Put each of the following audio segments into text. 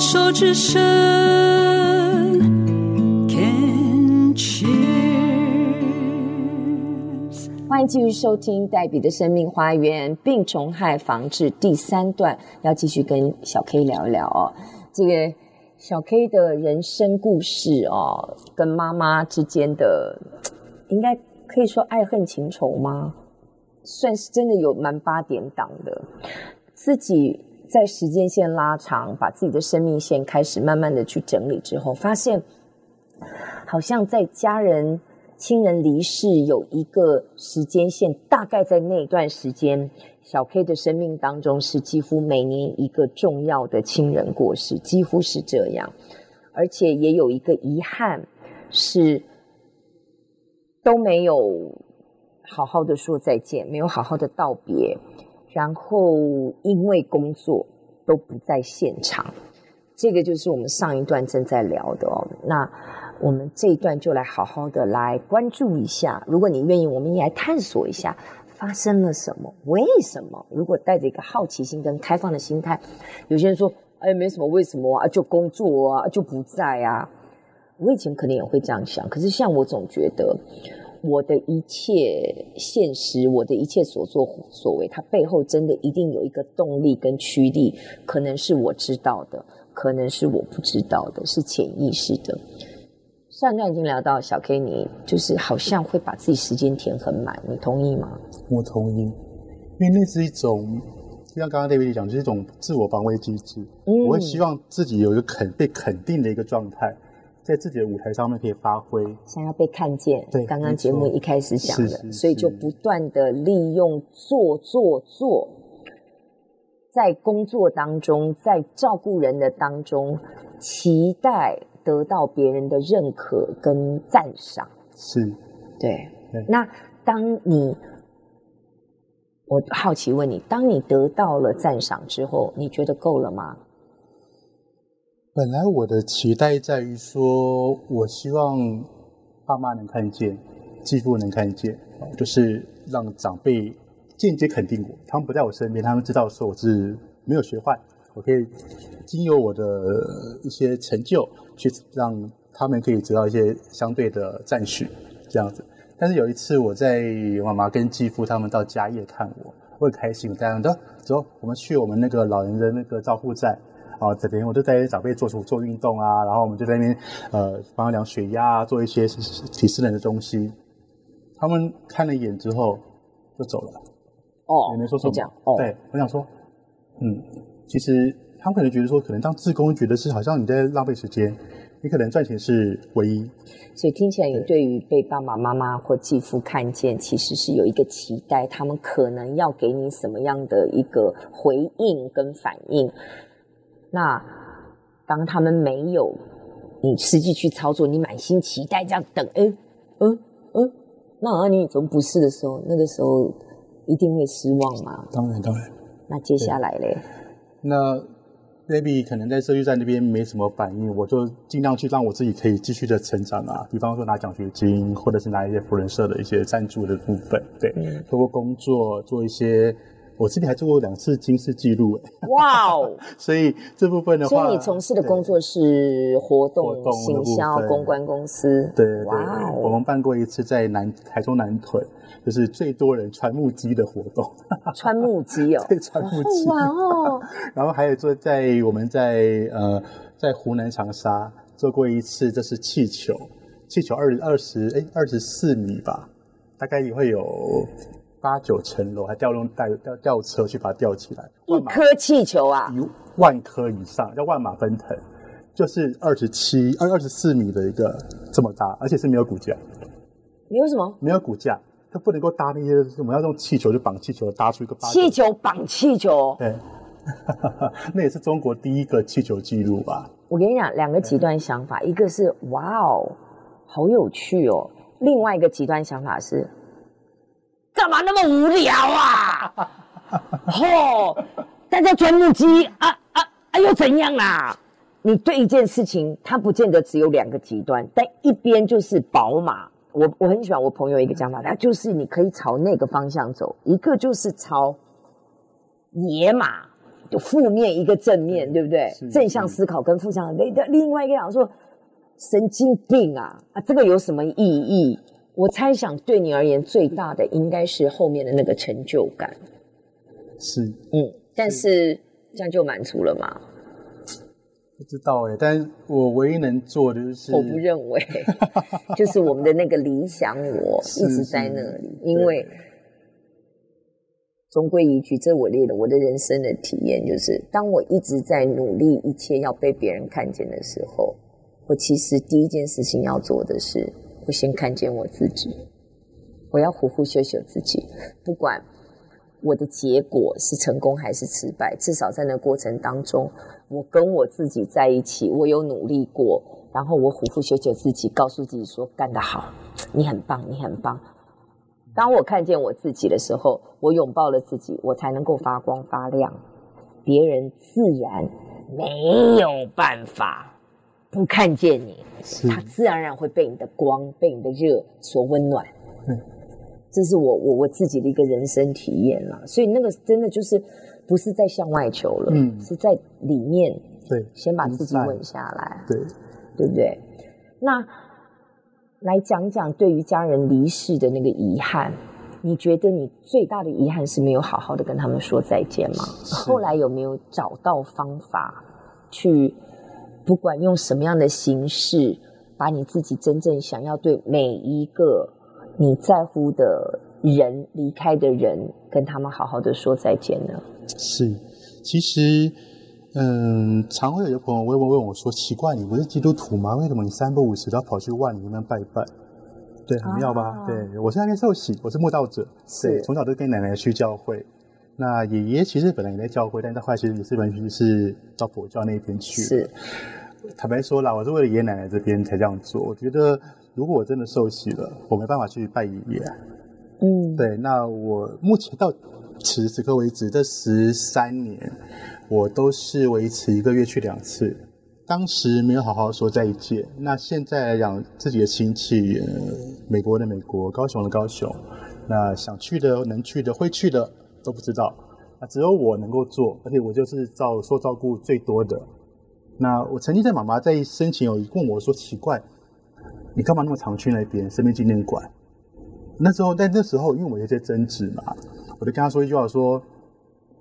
手之声，Can cheers。欢迎继续收听黛比的生命花园病虫害防治第三段，要继续跟小 K 聊一聊哦。这个小 K 的人生故事哦，跟妈妈之间的，应该可以说爱恨情仇吗？算是真的有蛮八点档的，自己在时间线拉长，把自己的生命线开始慢慢的去整理之后，发现好像在家人、亲人离世有一个时间线，大概在那段时间，小 K 的生命当中是几乎每年一个重要的亲人过世，几乎是这样，而且也有一个遗憾是都没有。好好的说再见，没有好好的道别，然后因为工作都不在现场，这个就是我们上一段正在聊的哦。那我们这一段就来好好的来关注一下，如果你愿意，我们也来探索一下发生了什么，为什么？如果带着一个好奇心跟开放的心态，有些人说，哎，没什么，为什么啊？就工作啊，就不在啊。我以前可能也会这样想，可是像我总觉得。我的一切现实，我的一切所作所为，它背后真的一定有一个动力跟驱力，可能是我知道的，可能是我不知道的，是潜意识的。上段已经聊到小 K，你就是好像会把自己时间填很满，你同意吗？我同意，因为那是一种，就像刚刚 David 讲，就是一种自我防卫机制。嗯，我会希望自己有一个肯被肯定的一个状态。在自己的舞台上面可以发挥，想要被看见。对，刚刚节目一开始讲的，所以就不断的利用做做做，在工作当中，在照顾人的当中，期待得到别人的认可跟赞赏。是，对。对，那当你，我好奇问你，当你得到了赞赏之后，你觉得够了吗？本来我的期待在于说，我希望爸妈能看见，继父能看见，就是让长辈间接肯定我。他们不在我身边，他们知道说我是没有学坏，我可以经由我的一些成就，去让他们可以得到一些相对的赞许，这样子。但是有一次，我在妈妈跟继父他们到嘉业看我，我很开心，大家都走，我们去我们那个老人的那个照护站。啊，这边我就带长辈做做做运动啊，然后我们就在那边呃帮他量血压啊，做一些体适能的东西。他们看了一眼之后就走了。哦，也没说什么。哦，对，我想说，嗯，其实他们可能觉得说，可能当志工觉得是好像你在浪费时间，你可能赚钱是唯一。所以听起来，你对于被爸爸妈妈或继父看见，其实是有一个期待，他们可能要给你什么样的一个回应跟反应。那当他们没有你实际去操作，你满心期待这样等，哎，嗯嗯，那你怎么不是的时候，那个时候一定会失望嘛？当然当然。那接下来嘞？那 maybe 可能在社区站那边没什么反应，我就尽量去让我自己可以继续的成长啊。比方说拿奖学金，或者是拿一些福人社的一些赞助的部分，对，通过、嗯、工作做一些。我自己还做过两次金氏纪录，哇哦！所以这部分的话，所以你从事的工作是活动、行销、公关公司。对，对，哇哦！我们办过一次在南台中南屯，就是最多人穿木屐的活动。穿木屐哦，对，穿木屐。哇哦！然后还有做在我们在呃在湖南长沙做过一次，这是气球，气球二二十哎二十四米吧，大概也会有。八九层楼，还吊用带吊吊车去把它吊起来。一颗气球啊，一万颗以上，叫万马奔腾，就是二十七二二十四米的一个这么大，而且是没有骨架。没有什么？没有骨架，它不能够搭那些，我们要用气球就绑气球，搭出一个八气球绑气球。对，那也是中国第一个气球记录吧。我跟你讲，两个极端想法，一个是哇哦，好有趣哦，另外一个极端想法是。干嘛那么无聊啊？吼、哦，大家钻木机啊啊啊，又怎样啦？你对一件事情，它不见得只有两个极端，但一边就是宝马。我我很喜欢我朋友一个讲法，他就是你可以朝那个方向走，一个就是朝野马，就负面一个正面，对不对？正向思考跟负向的，另外一个讲说神经病啊啊，这个有什么意义？我猜想对你而言最大的应该是后面的那个成就感。是，嗯，但是这样就满足了吗？不知道哎，但是我唯一能做的就是，我不认为，就是我们的那个理想我一直在那里，因为终归一句，这我列的我的人生的体验就是，当我一直在努力，一切要被别人看见的时候，我其实第一件事情要做的是，我先看见我自己，我要虎虎秀秀自己，不管。我的结果是成功还是失败？至少在那过程当中，我跟我自己在一起，我有努力过，然后我虎虎修修自己，告诉自己说干得好，你很棒，你很棒。当我看见我自己的时候，我拥抱了自己，我才能够发光发亮。别人自然没有办法不看见你，他自然而然会被你的光、被你的热所温暖。嗯。这是我我我自己的一个人生体验啦，所以那个真的就是不是在向外求了，嗯，是在里面，对，先把自己稳下来，对，对不对？那来讲讲对于家人离世的那个遗憾，你觉得你最大的遗憾是没有好好的跟他们说再见吗？后来有没有找到方法去，不管用什么样的形式，把你自己真正想要对每一个。你在乎的人，离开的人，跟他们好好的说再见呢？是，其实，嗯，常会有些朋友会问问我说：“奇怪，你不是基督徒吗？为什么你三不五时都要跑去万里面拜拜？”对，很妙吧？啊、对，我是还没受洗，我是慕道者，是对，从小都跟奶奶去教会。那爷爷其实本来也在教会，但是后来其实也是完全是到佛教那边去。是，坦白说啦，我是为了爷爷奶奶这边才这样做。我觉得。如果我真的受洗了，我没办法去拜爷爷。嗯，对，那我目前到此时此刻为止这十三年，我都是维持一个月去两次。当时没有好好说再见。那现在来讲，自己的亲戚，呃，美国的美国，高雄的高雄，那想去的、能去的、会去的都不知道。啊只有我能够做，而且我就是照受照顾最多的。那我曾经在妈妈在生前有问我说：“奇怪。”你干嘛那么常去那边生命纪念馆？那时候，在那时候，因为我有些争执嘛，我就跟他说一句话说，说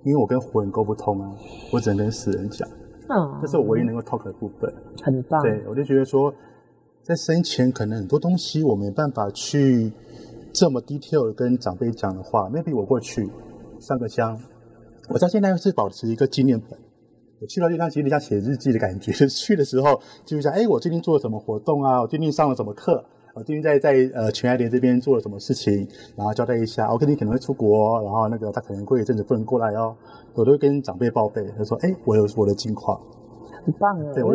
因为我跟活人沟不通啊，我只能跟死人讲。嗯，这是我唯一能够 talk 的部分。很棒。对，我就觉得说，在生前可能很多东西我没办法去这么 detail 跟长辈讲的话，maybe 我过去上个香，我到现在是保持一个纪念本。我去了就像其实像写日记的感觉，去的时候就像哎，我最近做了什么活动啊？我最近上了什么课？我最近在在呃全爱莲这边做了什么事情？然后交代一下。我肯定可能会出国，然后那个他可能过一阵子不能过来哦。我都会跟长辈报备，他说哎，我有我的近况。很棒啊！对，我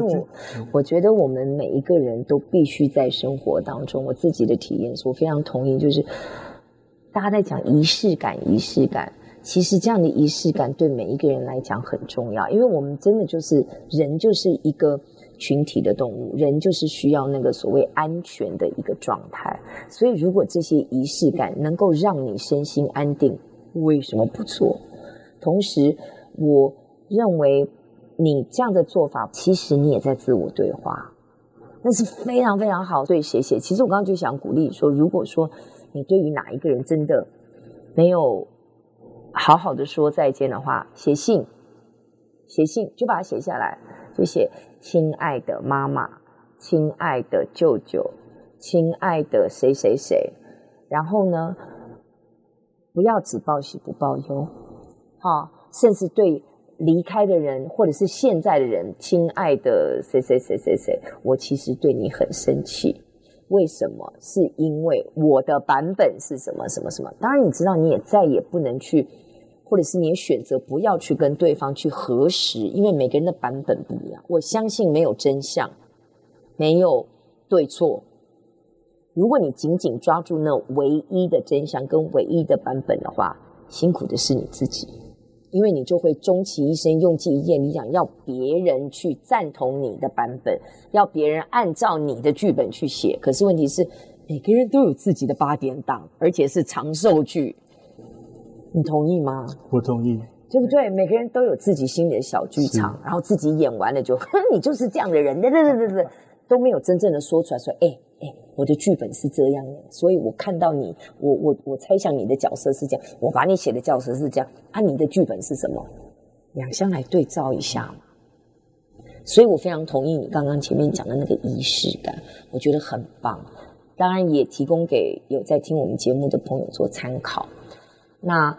我觉得我们每一个人都必须在生活当中，我自己的体验是我非常同意，就是大家在讲仪式感，仪式感。其实这样的仪式感对每一个人来讲很重要，因为我们真的就是人，就是一个群体的动物，人就是需要那个所谓安全的一个状态。所以，如果这些仪式感能够让你身心安定，为什么不做？同时，我认为你这样的做法，其实你也在自我对话，那是非常非常好。所以，谢谢。其实我刚刚就想鼓励说，如果说你对于哪一个人真的没有。好好的说再见的话，写信，写信就把它写下来，就写亲爱的妈妈，亲爱的舅舅，亲爱的谁谁谁，然后呢，不要只报喜不报忧，哈，甚至对离开的人或者是现在的人，亲爱的谁谁谁谁谁，我其实对你很生气。为什么？是因为我的版本是什么什么什么？当然，你知道，你也再也不能去，或者是你选择不要去跟对方去核实，因为每个人的版本不一样。我相信没有真相，没有对错。如果你紧紧抓住那唯一的真相跟唯一的版本的话，辛苦的是你自己。因为你就会终其一生用尽一切你想，要别人去赞同你的版本，要别人按照你的剧本去写。可是问题是，每个人都有自己的八点档，而且是长寿剧。你同意吗？我同意。对不对？每个人都有自己心里的小剧场，然后自己演完了就，哼，你就是这样的人，对对对对对，都没有真正的说出来说，哎哎，我的剧本是这样的，所以我看到你，我我我猜想你的角色是这样，我把你写的角色是这样，啊，你的剧本是什么？两相来对照一下嘛。所以我非常同意你刚刚前面讲的那个仪式感，我觉得很棒，当然也提供给有在听我们节目的朋友做参考。那。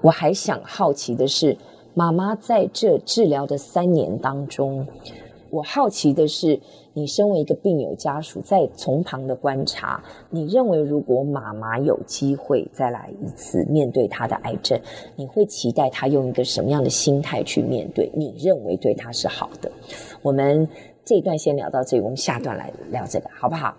我还想好奇的是，妈妈在这治疗的三年当中，我好奇的是，你身为一个病友家属，在从旁的观察，你认为如果妈妈有机会再来一次面对她的癌症，你会期待她用一个什么样的心态去面对？你认为对她是好的？我们这一段先聊到这里，我们下段来聊这个，好不好？